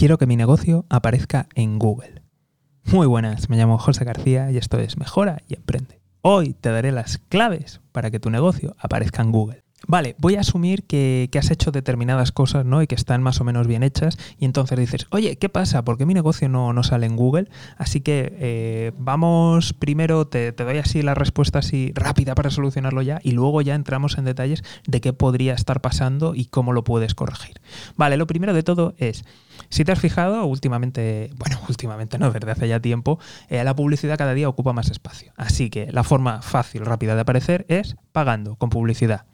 Quiero que mi negocio aparezca en Google. Muy buenas, me llamo José García y esto es Mejora y Emprende. Hoy te daré las claves para que tu negocio aparezca en Google. Vale, voy a asumir que, has hecho determinadas cosas, ¿no? Y que están más o menos bien hechas. Y entonces dices, oye, ¿qué pasa? ¿Por qué mi negocio no, sale en Google? Así que eh, vamos primero, te, te, doy así la respuesta así rápida para solucionarlo ya. Y luego ya entramos en detalles de qué podría estar pasando y cómo lo puedes corregir. Vale, lo primero de todo es, si te has fijado, últimamente, bueno, últimamente no, desde hace ya tiempo, eh, la publicidad cada día ocupa más espacio. Así que la forma fácil, rápida de aparecer es pagando con publicidad.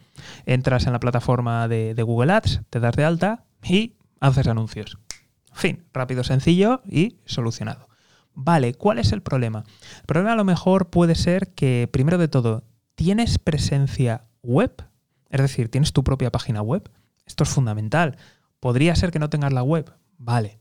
Entras en la plataforma de, Google Ads, te das de alta y haces anuncios. Fin, rápido, sencillo y solucionado. Vale, ¿cuál es el problema? El problema a lo mejor puede ser que, primero de todo, ¿tienes presencia web? Es decir, ¿tienes tu propia página web? Esto es fundamental. ¿Podría ser que no tengas la web? Vale.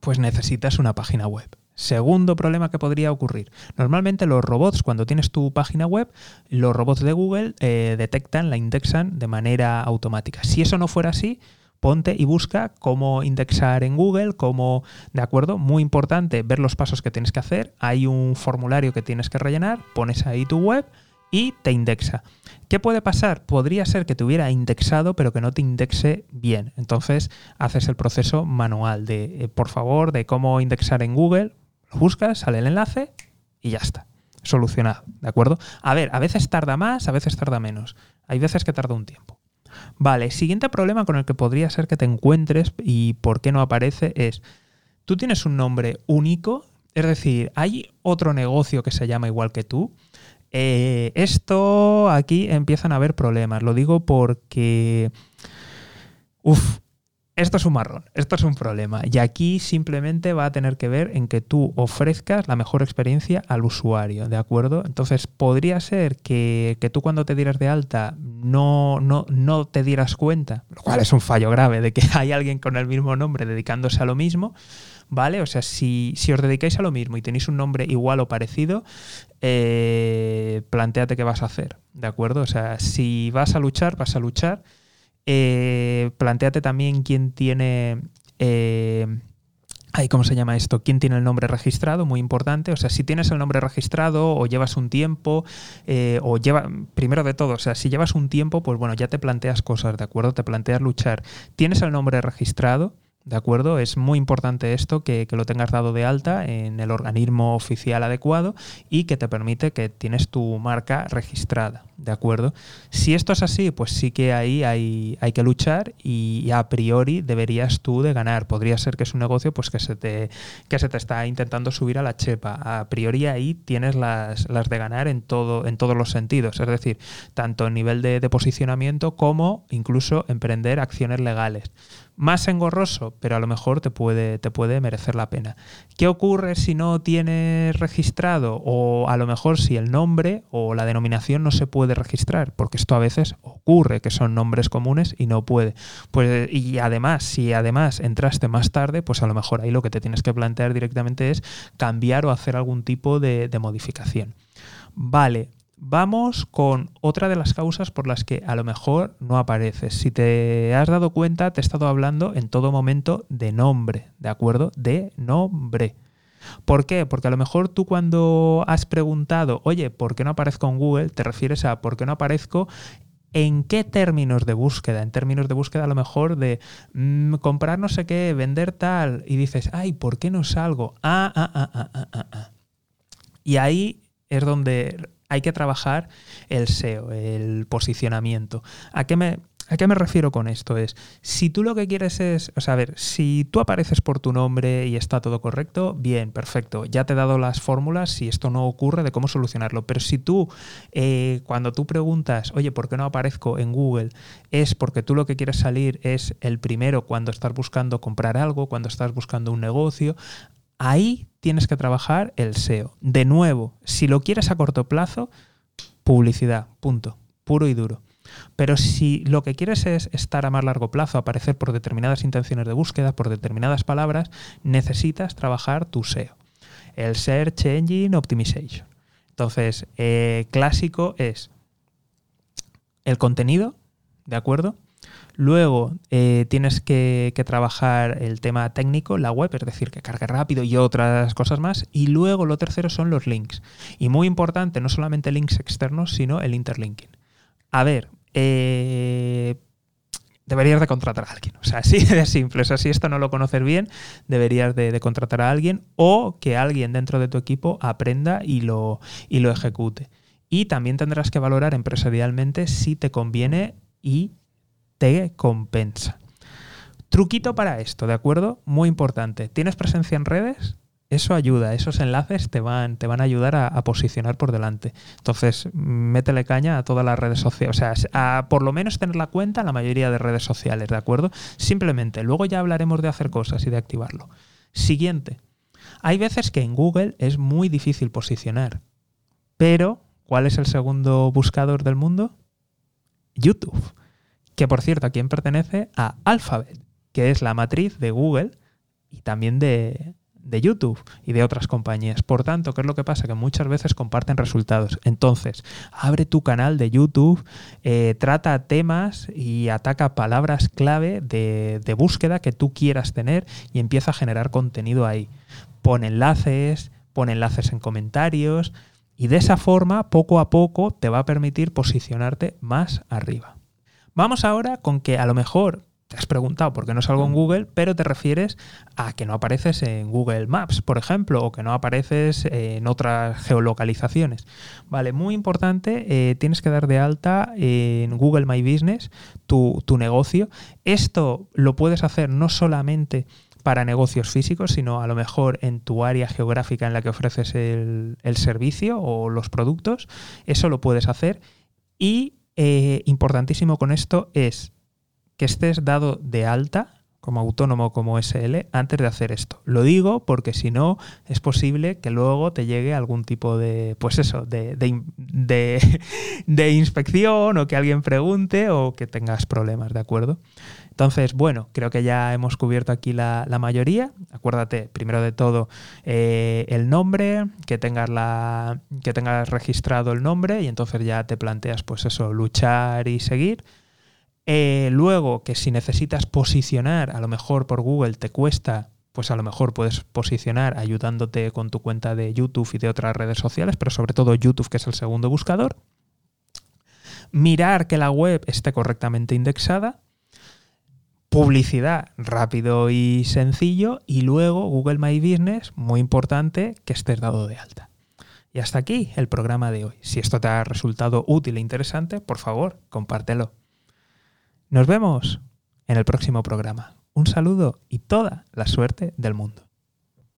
Pues necesitas una página web. Segundo problema que podría ocurrir. Normalmente los robots, cuando tienes tu página web, los robots de Google eh, detectan, la indexan de manera automática. Si eso no fuera así, ponte y busca cómo indexar en Google, cómo, ¿de acuerdo? Muy importante ver los pasos que tienes que hacer. Hay un formulario que tienes que rellenar, pones ahí tu web y te indexa. ¿Qué puede pasar? Podría ser que te hubiera indexado, pero que no te indexe bien. Entonces haces el proceso manual de, eh, por favor, de cómo indexar en Google lo buscas, sale el enlace y ya está. Solucionado, ¿de acuerdo? A ver, a veces tarda más, a veces tarda menos. Hay veces que tarda un tiempo. Vale, siguiente problema con el que podría ser que te encuentres y por qué no aparece es, tú tienes un nombre único, es decir, hay otro negocio que se llama igual que tú. Eh, esto aquí empiezan a haber problemas. Lo digo porque... Uf, esto es un marrón, esto es un problema. Y aquí simplemente va a tener que ver en que tú ofrezcas la mejor experiencia al usuario, ¿de acuerdo? Entonces, podría ser que, tú cuando te dieras de alta no, no, no te dieras cuenta, lo cual es un fallo grave de que hay alguien con el mismo nombre dedicándose a lo mismo. ¿Vale? O sea, si, os dedicáis a lo mismo y tenéis un nombre igual o parecido, eh, planteate qué vas a hacer, ¿de acuerdo? O sea, si vas a luchar, vas a luchar eh, planteate también quién tiene... Eh, ¿Cómo se llama esto? ¿Quién tiene el nombre registrado? Muy importante. O sea, si tienes el nombre registrado o llevas un tiempo, eh, o lleva, primero de todo, o sea, si llevas un tiempo, pues bueno, ya te planteas cosas, ¿de acuerdo? Te planteas luchar. ¿Tienes el nombre registrado? ¿De acuerdo? Es muy importante esto, que, lo tengas dado de alta en el organismo oficial adecuado y que te permite que tienes tu marca registrada. ¿De acuerdo? Si esto es así, pues sí que ahí hay, hay que luchar y, a priori deberías tú de ganar. Podría ser que es un negocio pues que se te, que se te está intentando subir a la chepa. A priori ahí tienes las, las de ganar en, todo, en todos los sentidos. Es decir, tanto en nivel de, de posicionamiento como incluso emprender acciones legales más engorroso, pero a lo mejor te puede, te puede merecer la pena. ¿Qué ocurre si no tienes registrado o a lo mejor si el nombre o la denominación no se puede registrar? Porque esto a veces ocurre, que son nombres comunes y no puede. Pues, y además, si además entraste más tarde, pues a lo mejor ahí lo que te tienes que plantear directamente es cambiar o hacer algún tipo de, de modificación. Vale, Vamos con otra de las causas por las que a lo mejor no apareces. Si te has dado cuenta, te he estado hablando en todo momento de nombre, ¿de acuerdo? De nombre. ¿Por qué? Porque a lo mejor tú cuando has preguntado, oye, ¿por qué no aparezco en Google? Te refieres a ¿por qué no aparezco ¿En qué términos de búsqueda? En términos de búsqueda a lo mejor de mm, comprar no sé qué, vender tal, y dices, ay, ¿por qué no salgo? Ah, ah, ah, ah, ah, ah. ah". Y ahí es donde hay que trabajar el SEO, el posicionamiento. ¿A qué me, ¿A qué me refiero con esto? Es, si tú lo que quieres es, o sea, a ver, si tú apareces por tu nombre y está todo correcto, bien, perfecto, ya te he dado las fórmulas si esto no ocurre de cómo solucionarlo. Pero si tú, eh, cuando tú preguntas, oye, ¿por qué no aparezco en Google? Es porque tú lo que quieres salir es el primero cuando estás buscando comprar algo, cuando estás buscando un negocio, ahí tienes que trabajar el SEO. De nuevo, si lo quieres a corto plazo, publicidad, punto, puro y duro. Pero si lo que quieres es estar a más largo plazo, aparecer por determinadas intenciones de búsqueda, por determinadas palabras, necesitas trabajar tu SEO. El Search Engine Optimization. Entonces, eh, clásico es el contenido, ¿de acuerdo? Luego eh, tienes que, trabajar el tema técnico, la web, es decir, que cargue rápido y otras cosas más. Y luego lo tercero son los links. Y muy importante, no solamente links externos, sino el interlinking. A ver, eh, deberías de contratar a alguien. O sea, así de simple. O sea, si esto no lo conoces bien, deberías de, contratar a alguien o que alguien dentro de tu equipo aprenda y lo, y lo ejecute. Y también tendrás que valorar empresarialmente si te conviene y te compensa. Truquito para esto, ¿de acuerdo? Muy importante. ¿Tienes presencia en redes? Eso ayuda, esos enlaces te van, te van a ayudar a, posicionar por delante. Entonces, métele caña a todas las redes sociales, o sea, a por lo menos tener la cuenta en la mayoría de redes sociales, ¿de acuerdo? Simplemente, luego ya hablaremos de hacer cosas y de activarlo. Siguiente, hay veces que en Google es muy difícil posicionar, pero ¿cuál es el segundo buscador del mundo? YouTube que por cierto a quién pertenece a Alphabet, que es la matriz de Google y también de, YouTube y de otras compañías. Por tanto, ¿qué es lo que pasa? Que muchas veces comparten resultados. Entonces, abre tu canal de YouTube, eh, trata temas y ataca palabras clave de, de, búsqueda que tú quieras tener y empieza a generar contenido ahí. Pon enlaces, pon enlaces en comentarios y de esa forma, poco a poco, te va a permitir posicionarte más arriba. Vamos ahora con que a lo mejor te has preguntado por qué no salgo en Google, pero te refieres a que no apareces en Google Maps, por ejemplo, o que no apareces en otras geolocalizaciones. Vale, muy importante, eh, tienes que dar de alta en Google My Business tu, negocio. Esto lo puedes hacer no solamente para negocios físicos, sino a lo mejor en tu área geográfica en la que ofreces el, el servicio o los productos. Eso lo puedes hacer. Y eh, importantísimo con esto es que estés dado de alta como autónomo como SL antes de hacer esto. Lo digo porque si no es posible que luego te llegue algún tipo de, pues eso, de, de, inspección o que alguien pregunte o que tengas problemas, ¿de acuerdo? Entonces, bueno, creo que ya hemos cubierto aquí la, mayoría. Acuérdate, primero de todo, eh, el nombre, que tengas, registrado el nombre y entonces ya te planteas, pues eso, luchar y seguir. Eh, luego, que si necesitas posicionar, a lo mejor por Google te cuesta, pues a lo mejor puedes posicionar ayudándote con tu cuenta de YouTube y de otras redes sociales, pero sobre todo YouTube, que es el segundo buscador. Mirar que la web esté correctamente indexada publicidad rápido y sencillo y luego Google My Business, muy importante, que estés dado de alta. Y hasta aquí el programa de hoy. Si esto te ha resultado útil e interesante, por favor, compártelo. Nos vemos en el próximo programa. Un saludo y toda la suerte del mundo.